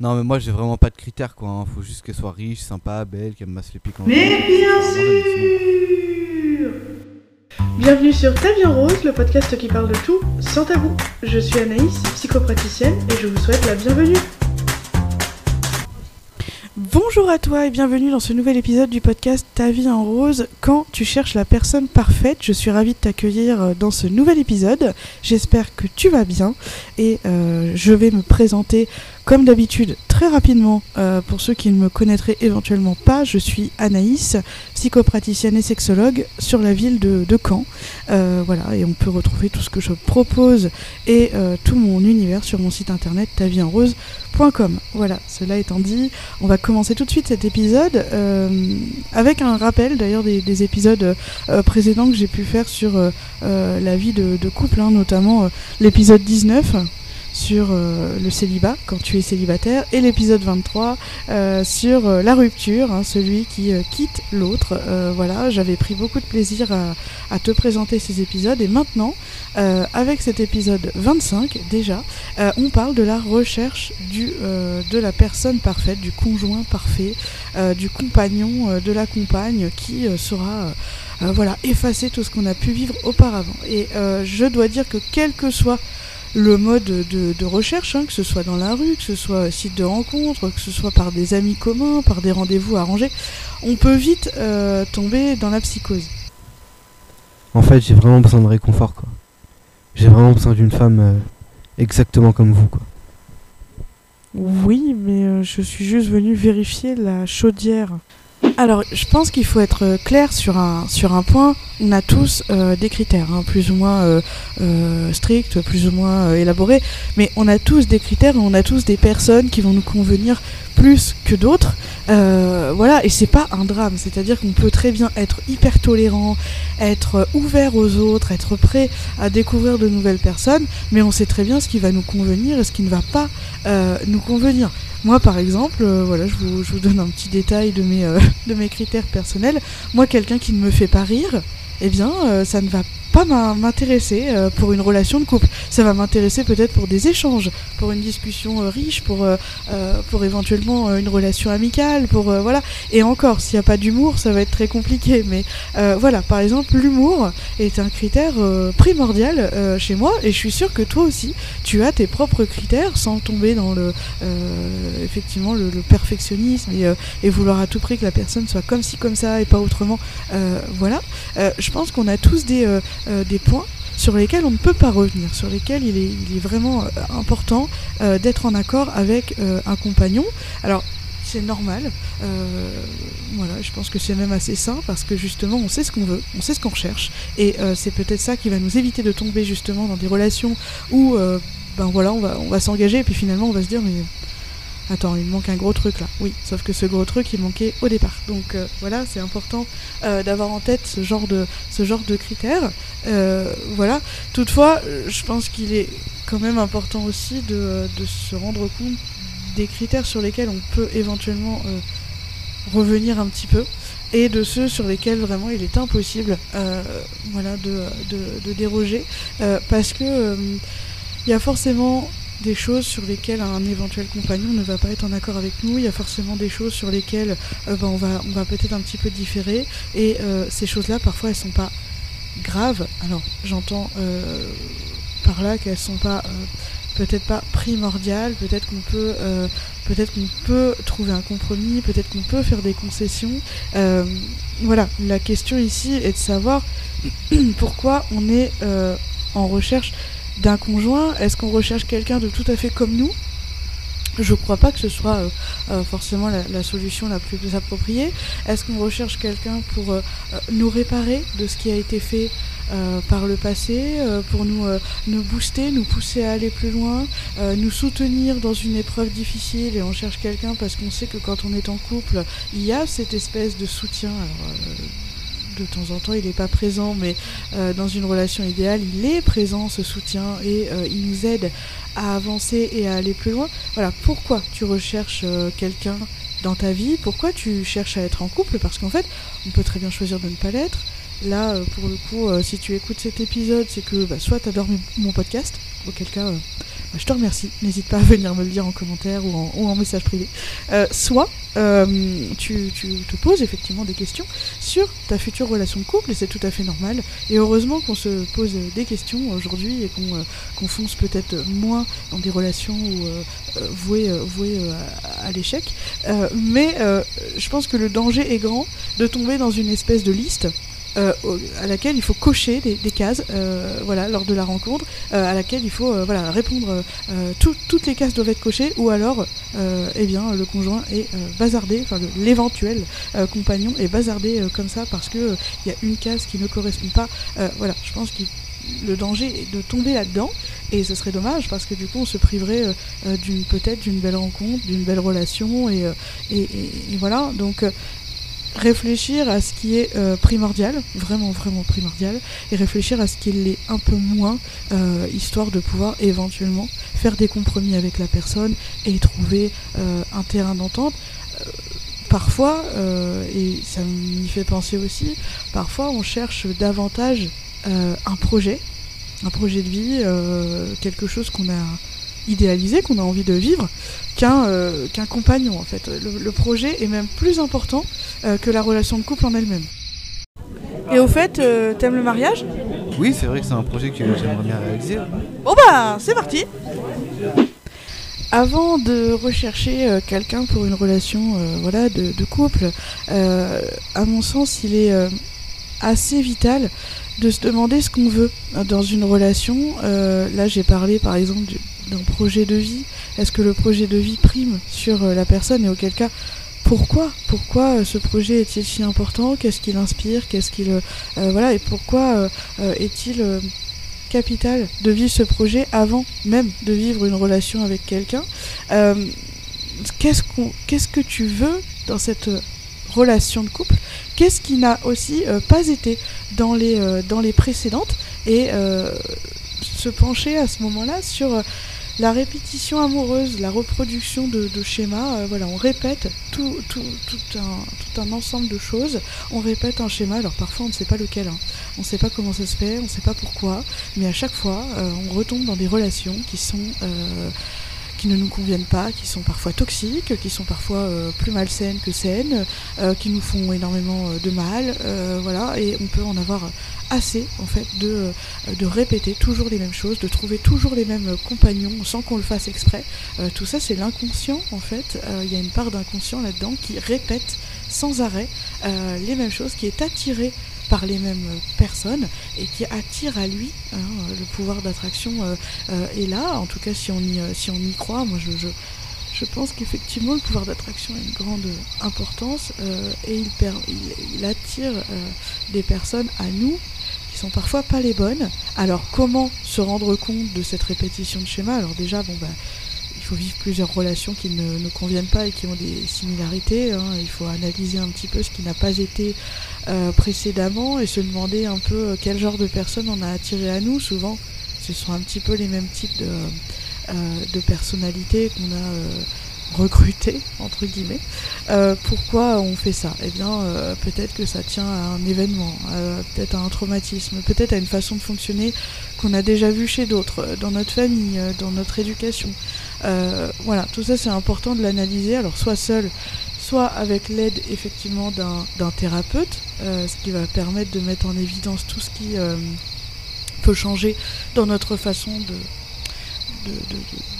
Non, mais moi j'ai vraiment pas de critères quoi. hein. Faut juste qu'elle soit riche, sympa, belle, qu'elle me masse les pieds quand Mais bien sûr Bienvenue sur Ta vie en rose, le podcast qui parle de tout sans tabou. Je suis Anaïs, psychopraticienne, et je vous souhaite la bienvenue. Bonjour à toi et bienvenue dans ce nouvel épisode du podcast Ta vie en rose. Quand tu cherches la personne parfaite, je suis ravie de t'accueillir euh, dans ce nouvel épisode. J'espère que tu vas bien et euh, je vais me présenter comme d'habitude très rapidement euh, pour ceux qui ne me connaîtraient éventuellement pas. Je suis Anaïs, psychopraticienne et sexologue sur la ville de, de Caen. Euh, voilà, et on peut retrouver tout ce que je propose et euh, tout mon univers sur mon site internet taviehenrose.com. Voilà, cela étant dit, on va commencer tout de suite cet épisode avec un rappel d'ailleurs des, des épisodes précédents que j'ai pu faire sur la vie de, couple, hein, notamment l'épisode 19 sur euh, le célibat quand tu es célibataire et l'épisode 23 euh, sur euh, la rupture, hein, celui qui quitte l'autre. Voilà, j'avais pris beaucoup de plaisir à, te présenter ces épisodes et maintenant, avec cet épisode 25 déjà, on parle de la recherche de la personne parfaite, du conjoint parfait, du compagnon, de la compagne qui sera voilà, effacer tout ce qu'on a pu vivre auparavant. Et je dois dire que quel que soit le mode de, de recherche, hein, que ce soit dans la rue, que ce soit site de rencontre, que ce soit par des amis communs, par des rendez-vous arrangés, on peut vite euh, tomber dans la psychose. En fait, j'ai vraiment besoin de réconfort quoi. J'ai vraiment besoin d'une femme euh, exactement comme vous quoi. Oui, mais euh, je suis juste venue vérifier la chaudière. Alors, je pense qu'il faut être euh, clair sur un, sur un point. On a tous euh, des critères, hein, plus ou moins euh, stricts, plus ou moins élaborés, mais on a tous des critères et on a tous des personnes qui vont nous convenir plus que d'autres. Voilà, et c'est pas un drame, c'est-à-dire qu'on peut très bien être hyper tolérant, être ouvert aux autres, être prêt à découvrir de nouvelles personnes, mais on sait très bien ce qui va nous convenir et ce qui ne va pas nous convenir. Moi, par exemple, voilà, je vous, je vous donne un petit détail de mes, de mes critères personnels. Moi, quelqu'un qui ne me fait pas rire, eh bien, euh, ça ne va pas m'in- m'intéresser euh, pour une relation de couple. Ça va m'intéresser peut-être pour des échanges, pour une discussion euh, riche, pour, pour éventuellement une relation amicale, pour voilà. Et encore, s'il n'y a pas d'humour, ça va être très compliqué. Mais voilà, par exemple, l'humour est un critère primordial chez moi, et je suis sûre que toi aussi, tu as tes propres critères sans tomber dans le effectivement le, perfectionnisme et, vouloir à tout prix que la personne soit comme ci comme ça et pas autrement. Voilà, je pense qu'on a tous des euh, euh, des points sur lesquels on ne peut pas revenir, sur lesquels il est, vraiment euh, important d'être en accord avec un compagnon. Alors, c'est normal, voilà, je pense que c'est même assez sain parce que justement on sait ce qu'on veut, on sait ce qu'on recherche et c'est peut-être ça qui va nous éviter de tomber justement dans des relations où ben voilà, on va, on va s'engager et puis finalement on va se dire mais attends, il manque un gros truc là. Oui, sauf que ce gros truc il manquait au départ. Donc euh, voilà, c'est important euh, d'avoir en tête ce genre de, ce genre de critères. Euh, voilà. Toutefois, je pense qu'il est quand même important aussi de, de se rendre compte des critères sur lesquels on peut éventuellement revenir un petit peu et de ceux sur lesquels vraiment il est impossible voilà, de, de, de déroger parce que il y a forcément des choses sur lesquelles un éventuel compagnon ne va pas être en accord avec nous, il y a forcément des choses sur lesquelles euh, ben, on va, peut-être un petit peu différer. Et euh, ces choses-là parfois elles sont pas graves. Alors j'entends euh, par là qu'elles sont pas peut-être pas primordiales, peut-être qu'on peut trouver un compromis, peut-être qu'on peut faire des concessions. Voilà, la question ici est de savoir pourquoi on est en recherche d'un conjoint. Est-ce qu'on recherche quelqu'un de tout à fait comme nous? Je crois pas que ce soit euh, euh, forcément la, solution la plus appropriée. Est-ce qu'on recherche quelqu'un pour euh, nous réparer de ce qui a été fait par le passé, pour nous, booster, nous pousser à aller plus loin, nous soutenir dans une épreuve difficile et on cherche quelqu'un parce qu'on sait que quand on est en couple, il y a cette espèce de soutien. De temps en temps, il n'est pas présent, mais euh, dans une relation idéale, il est présent, ce soutien, et euh, il nous aide à avancer et à aller plus loin. Voilà, pourquoi tu recherches euh, quelqu'un dans ta vie? Pourquoi tu cherches à être en couple? Parce qu'en fait, on peut très bien choisir de ne pas l'être. Là, pour le coup, si tu écoutes cet épisode, c'est que bah, soit tu adores mon podcast, auquel cas, je te remercie. N'hésite pas à venir me le dire en commentaire ou en, message privé. Euh, soit euh, tu, te poses effectivement des questions sur ta future relation de couple, et c'est tout à fait normal. Et heureusement qu'on se pose des questions aujourd'hui et qu'on euh, fonce peut-être moins dans des relations vouées, à, l'échec. Mais je pense que le danger est grand de tomber dans une espèce de liste euh, à laquelle il faut cocher des, cases euh, voilà, lors de la rencontre, euh, à laquelle il faut voilà, répondre, tout- toutes les cases doivent être cochées, ou alors eh bien, le conjoint est bazardé, enfin l'éventuel compagnon est bazardé comme ça parce euh, il y a une case qui ne correspond pas. Voilà, je pense que le danger de tomber là-dedans, et ce serait dommage parce que du coup on se priverait peut-être d'une belle rencontre, d'une belle relation, et, et, voilà. Donc réfléchir à ce qui est euh, primordial, vraiment vraiment primordial, et réfléchir à ce qui l'est un peu moins, euh, histoire de pouvoir éventuellement faire des compromis avec la personne et trouver euh, un terrain d'entente. Parfois, et ça m'y fait penser aussi, parfois on cherche davantage un projet, un projet de vie, quelque chose qu'on a idéalisé, qu'on a envie de vivre, qu'un euh, qu'un compagnon en fait. Le, le projet est même plus important euh, que la relation de couple en elle-même. Et au fait, euh, t'aimes le mariage? Oui, c'est vrai que c'est un projet que j'aimerais bien réaliser. Bon bah, c'est parti Avant de rechercher quelqu'un pour une relation voilà, de, de couple, à mon sens, il est assez vital de se demander ce qu'on veut euh, dans une relation. Euh, là, j'ai parlé par exemple du- d'un projet de vie? Est-ce que le projet de vie prime sur euh, la personne? Et auquel cas pourquoi? Pourquoi euh, ce projet est-il si important? Qu'est-ce qui l'inspire Qu'est-ce qu'il euh, voilà et pourquoi est-il capital de vivre ce projet avant même de vivre une relation avec quelqu'un? Qu'est-ce que tu veux dans cette relation de couple? Qu'est-ce qui n'a aussi pas été dans les précédentes? Et se pencher à ce moment-là sur la répétition amoureuse, la reproduction de, schémas, euh, voilà, on répète tout, tout, tout, un, ensemble de choses, on répète un schéma, alors parfois on ne sait pas lequel, hein. on ne sait pas comment ça se fait, on ne sait pas pourquoi, mais à chaque fois euh, on retombe dans des relations qui sont... qui ne nous conviennent pas, qui sont parfois toxiques, qui sont parfois euh, plus malsaines que saines, euh, qui nous font énormément euh, de mal, voilà, et on peut en avoir assez en fait de, répéter toujours les mêmes choses, de trouver toujours les mêmes compagnons sans qu'on le fasse exprès. Tout ça c'est l'inconscient en fait, il y a une part d'inconscient là-dedans qui répète sans arrêt les mêmes choses, qui est attiré par les mêmes euh, personnes et qui attire à lui hein, le pouvoir d'attraction euh, euh, est là. En tout cas si on y, euh, si on y croit moi je, je, pense qu'effectivement le pouvoir d'attraction a une grande importance euh, et il, attire euh, des personnes à nous qui sont parfois pas les bonnes. Alors comment se rendre compte de cette répétition de schéma? Alors déjà bon bah faut vivre plusieurs relations qui ne, ne conviennent pas et qui ont des similarités. hein. Il faut analyser un petit peu ce qui n'a pas été euh, précédemment et se demander un peu euh, quel genre de personnes on a attiré à nous. Souvent, ce sont un petit peu les mêmes types de, euh, personnalités qu'on a recrutées, entre guillemets. Pourquoi on fait ça? Eh bien, peut-être que ça tient à un événement, peut-être à un traumatisme, peut-être à une façon de fonctionner qu'on a déjà vu chez d'autres, dans notre famille, dans notre éducation. Euh, voilà, tout ça c'est important de l'analyser, alors soit seul, soit avec l'aide effectivement d'un thérapeute, euh, ce qui va permettre de mettre en évidence tout ce qui euh, peut changer dans notre façon de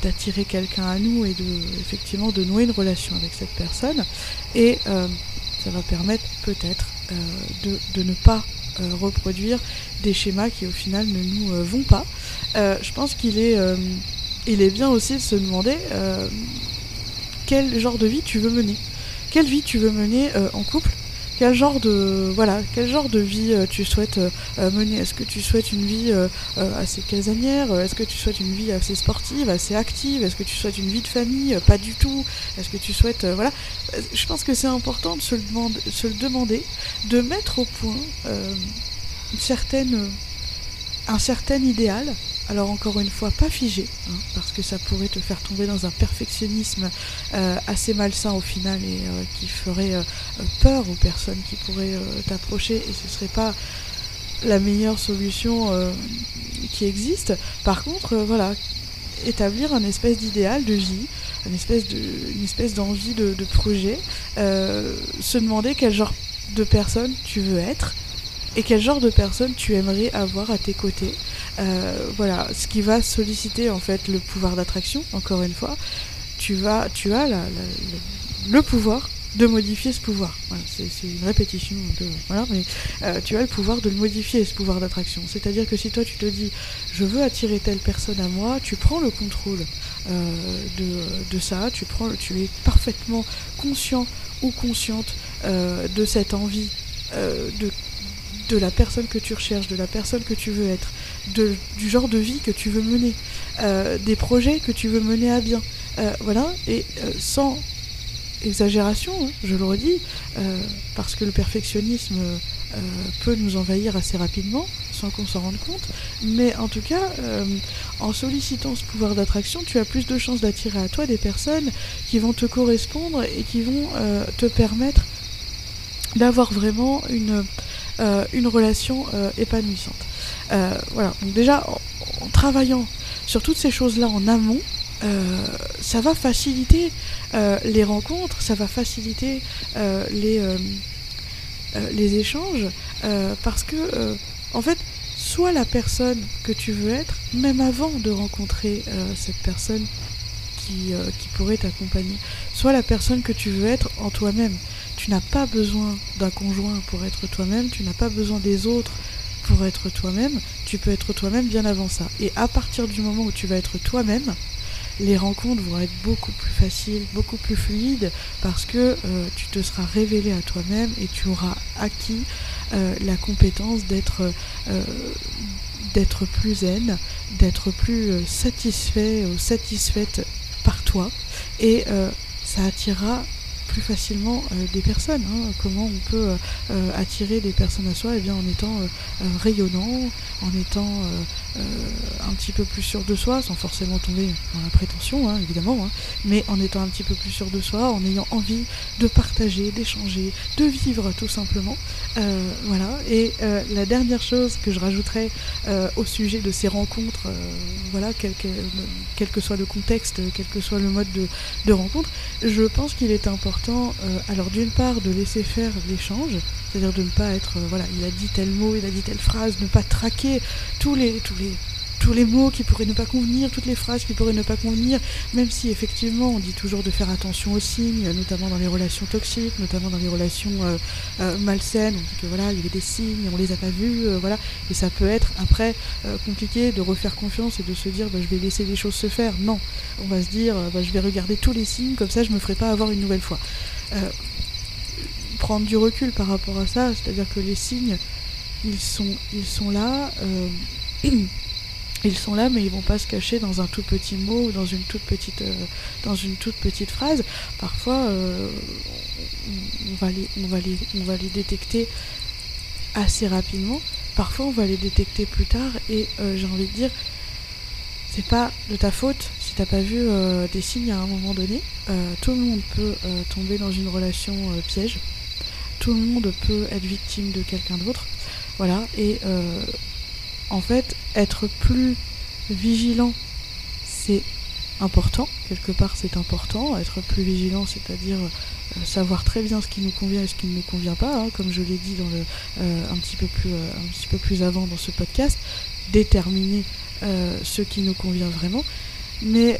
d'attirer quelqu'un à nous et de effectivement de nouer une relation avec cette personne et ça va permettre peut-être de, de ne pas reproduire des schémas qui au final ne nous vont pas. Je pense qu'il est, il est bien aussi de se demander euh, quel genre de vie tu veux mener. Quelle vie tu veux mener euh, en couple? Quel genre de voilà quel genre de vie euh, tu souhaites mener? Est-ce que tu souhaites une vie assez casanière? Est-ce que tu souhaites une vie assez sportive, assez active? Est-ce que tu souhaites une vie de famille? Pas du tout. Est-ce que tu souhaites voilà Je pense que c'est important de se le, demander, de mettre au point un certain idéal. Alors encore une fois, pas figé, hein, parce que ça pourrait te faire tomber dans un perfectionnisme euh, assez malsain au final et euh, qui ferait euh, peur aux personnes qui pourraient t'approcher et ce serait pas la meilleure solution qui existe. Par contre, voilà, établir un espèce d'idéal de vie, une espèce d'envie de, projet, se demander quel genre de personne tu veux être et quel genre de personne tu aimerais avoir à tes côtés. Euh, voilà, ce qui va solliciter en fait le pouvoir d'attraction, encore une fois. Tu, vas, tu as le, pouvoir de modifier ce pouvoir. C'est une répétition voilà, mais euh, tu as le pouvoir de le modifier, ce pouvoir d'attraction. C'est-à-dire que si toi tu te dis je veux attirer telle personne à moi, tu prends le contrôle euh, de, ça, tu, prends, tu es parfaitement conscient ou consciente de cette envie de la personne que tu recherches, de la personne que tu veux être, du genre de vie que tu veux mener, euh, des projets que tu veux mener à bien. voilà, et sans exagération, hein, je le redis, euh, parce que le perfectionnisme euh, peut nous envahir assez rapidement, sans qu'on s'en rende compte. Mais en tout cas, euh, en sollicitant ce pouvoir d'attraction, tu as plus de chances d'attirer à toi des personnes qui vont te correspondre et qui vont te permettre d'avoir vraiment une relation épanouissante. Voilà, donc déjà, en, travaillant sur toutes ces choses-là en amont, euh, ça va faciliter euh, les rencontres, ça va faciliter euh, les, les échanges, parce que, en fait, soit la personne que tu veux être, même avant de rencontrer cette personne qui, qui pourrait t'accompagner, soit la personne que tu veux être en toi-même. Tu n'as pas besoin d'un conjoint pour être toi-même, tu n'as pas besoin des autres pour être toi-même, tu peux être toi-même bien avant ça. Et à partir du moment où tu vas être toi-même, les rencontres vont être beaucoup plus faciles, beaucoup plus fluides, parce que euh, tu te seras révélé à toi-même et tu auras acquis euh, la compétence d'être euh, d'être plus zen, d'être plus satisfait ou satisfaite par toi, et ça attirera plus facilement euh, des personnes. Hein. Comment on peut euh, euh, attirer des personnes à soi? Eh bien, en étant rayonnant, en étant un petit peu plus sûr de soi, sans forcément tomber dans la prétention, hein, évidemment, hein, mais en étant un petit peu plus sûr de soi, en ayant envie de partager, d'échanger, de vivre tout simplement. voilà. Et la dernière chose que je rajouterais au sujet de ces rencontres, voilà, quel que, soit le contexte, quel que soit le mode de, rencontre, je pense qu'il est important euh, alors d'une part de laisser faire l'échange, c'est-à-dire de ne pas être, euh, voilà, il a dit tel mot, il a dit telle phrase, ne pas traquer tous les, tous les, tous les mots qui pourraient ne pas convenir, toutes les phrases qui pourraient ne pas convenir, même si effectivement on dit toujours de faire attention aux signes, notamment dans les relations toxiques, notamment dans les relations euh, euh, malsaines, on dit que voilà, il y avait des signes, on les a pas vus, euh, voilà, et ça peut être après euh, compliqué de refaire confiance et de se dire bah, je vais laisser les choses se faire. Non, on va se dire bah, je vais regarder tous les signes, comme ça je me ferai pas avoir une nouvelle fois. Prendre du recul par rapport à ça, c'est-à-dire que les signes, ils sont, ils sont là. Euh, ils sont là, mais ils vont pas se cacher dans un tout petit mot ou dans une toute petite, euh, dans une toute petite phrase. Parfois, euh, on, va les, on, va les, on va les détecter assez rapidement. Parfois, on va les détecter plus tard. Et j'ai envie de dire, c'est pas de ta faute si t'as pas vu des signes à un moment donné. Tout le monde peut tomber dans une relation piège. Tout le monde peut être victime de quelqu'un d'autre. Voilà. Et en fait, être plus vigilant, c'est important. Quelque part, c'est important. Être plus vigilant, c'est-à-dire euh, savoir très bien ce qui nous convient et ce qui ne nous convient pas, hein, comme je l'ai dit euh, un, petit peu plus, euh, un petit peu plus avant dans ce podcast, déterminer ce qui nous convient vraiment. Mais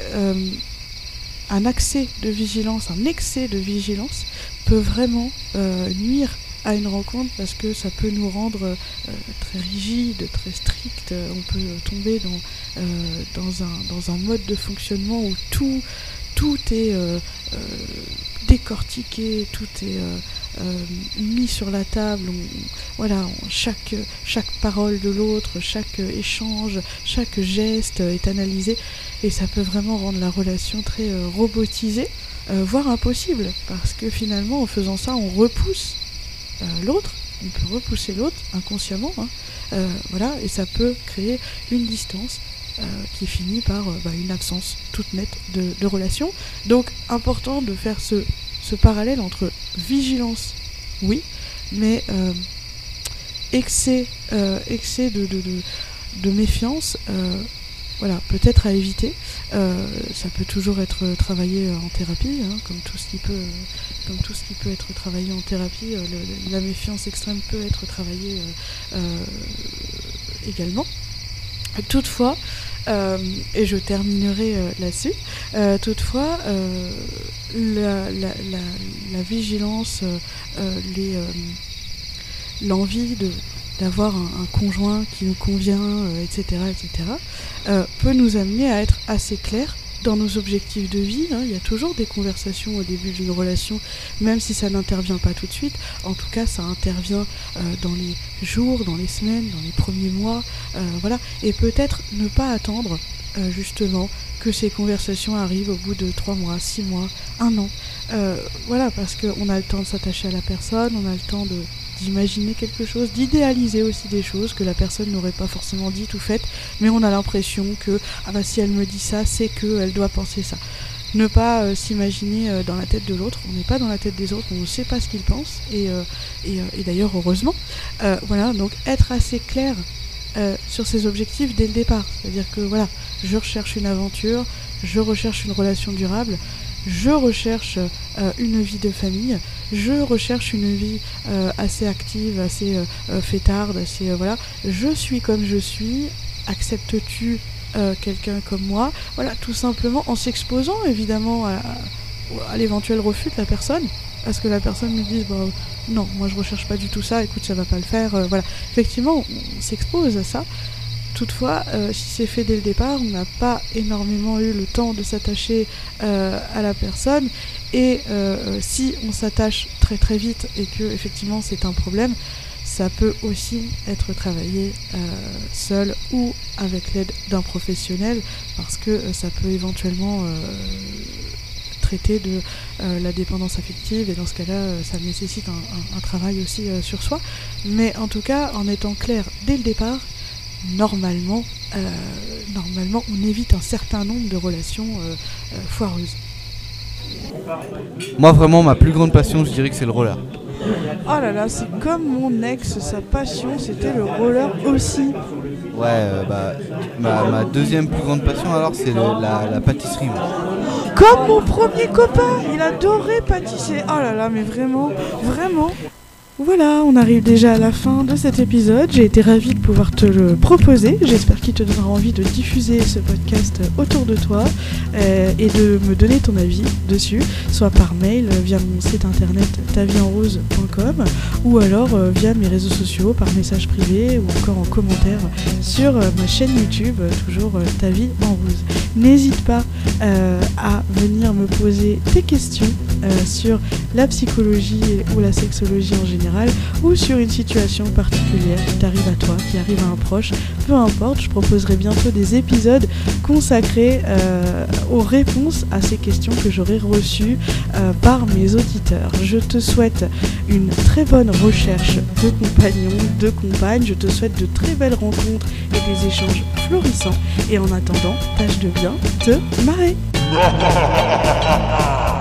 un accès de vigilance, un excès de vigilance peut vraiment nuire à une rencontre parce que ça peut nous rendre euh, très rigide, très strict. On peut tomber dans, euh, dans, un, dans un mode de fonctionnement où tout, tout est euh, décortiqué, tout est mis sur la table. Voilà, chaque, chaque parole de l'autre, chaque échange, chaque geste est analysé et ça peut vraiment rendre la relation très robotisée. Euh, voire impossible, parce que finalement en faisant ça on repousse euh, l'autre, on peut repousser l'autre inconsciemment, hein, euh, voilà, et ça peut créer une distance euh, qui finit par bah, une absence toute nette de, relation. Donc important de faire ce, ce parallèle entre vigilance, oui, mais excès, excès de, méfiance voilà, peut-être à éviter. ça peut toujours être travaillé en thérapie, hein, comme tout ce qui peut être travaillé en thérapie. la méfiance extrême peut être travaillée également. Toutefois, euh, et je terminerai euh, là-dessus. Euh, toutefois, la, vigilance, l'envie d'avoir un, conjoint qui nous convient, etc., etc., peut nous amener à être assez clairs dans nos objectifs de vie. Hein, il y a toujours des conversations au début d'une relation, même si ça n'intervient pas tout de suite. En tout cas, ça intervient euh, dans les jours, dans les semaines, dans les premiers mois. Euh, voilà. Et peut-être ne pas attendre, euh, justement, que ces conversations arrivent au bout de trois mois, six mois, un an. voilà, parce qu'on a le temps de s'attacher à la personne, on a le temps de d'imaginer quelque chose, d'idéaliser aussi des choses que la personne n'aurait pas forcément dites ou faites, mais on a l'impression que ah bah si elle me dit ça, c'est qu'elle doit penser ça. Ne pas euh, s'imaginer euh, dans la tête de l'autre, on n'est pas dans la tête des autres, on ne sait pas ce qu'ils pensent, et, euh, et, d'ailleurs heureusement. voilà, donc être assez clair sur ses objectifs dès le départ. C'est-à-dire que voilà, je recherche une aventure, je recherche une relation durable, je recherche une vie de famille, je recherche une vie euh, assez active, assez euh, euh, fêtarde, assez voilà. Je suis comme je suis. Acceptes-tu quelqu'un comme moi? Voilà, tout simplement en s'exposant évidemment à, l'éventuel refus de la personne. Parce que la personne me dise bah, non, moi je recherche pas du tout ça, écoute, ça va pas le faire. voilà, effectivement, on s'expose à ça. Toutefois, si c'est fait dès le départ, on n'a pas énormément eu le temps de s'attacher à la personne et euh, euh, si on s'attache très très vite et que effectivement c'est un problème, ça peut aussi être travaillé euh, seul ou avec l'aide d'un professionnel parce que ça peut éventuellement traiter de la dépendance affective et dans ce cas-là ça nécessite un, travail aussi sur soi. Mais en tout cas en étant clair dès le départ, normalement, normalement on évite un certain nombre de relations foireuses. Moi, vraiment, ma plus grande passion, je dirais que c'est le roller. Oh là là, c'est comme mon ex, sa passion, c'était le roller aussi. Ouais, euh, bah, ma, deuxième plus grande passion, alors, c'est la, la, pâtisserie. Comme mon premier copain, il adorait pâtisser. Oh là là, mais vraiment, vraiment. Voilà, on arrive déjà à la fin de cet épisode. J'ai été ravie de pouvoir te le proposer. J'espère qu'il te donnera envie de diffuser ce podcast autour de toi euh, et de me donner ton avis dessus, soit par mail via mon site internet tavierenrose.com ou alors euh, via mes réseaux sociaux par message privé ou encore en commentaire sur euh, ma chaîne YouTube, toujours Ta vie en rose. N'hésite pas à venir me poser tes questions sur la psychologie ou la sexologie en général ou sur une situation particulière qui t'arrive à toi, qui arrive à un proche, peu importe, je proposerai bientôt des épisodes consacrés euh, aux réponses à ces questions que j'aurai reçues euh, par mes auditeurs. Je te souhaite une très bonne recherche de compagnons, de compagnes, je te souhaite de très belles rencontres et des échanges florissants et en attendant, tâche de bien te marrer.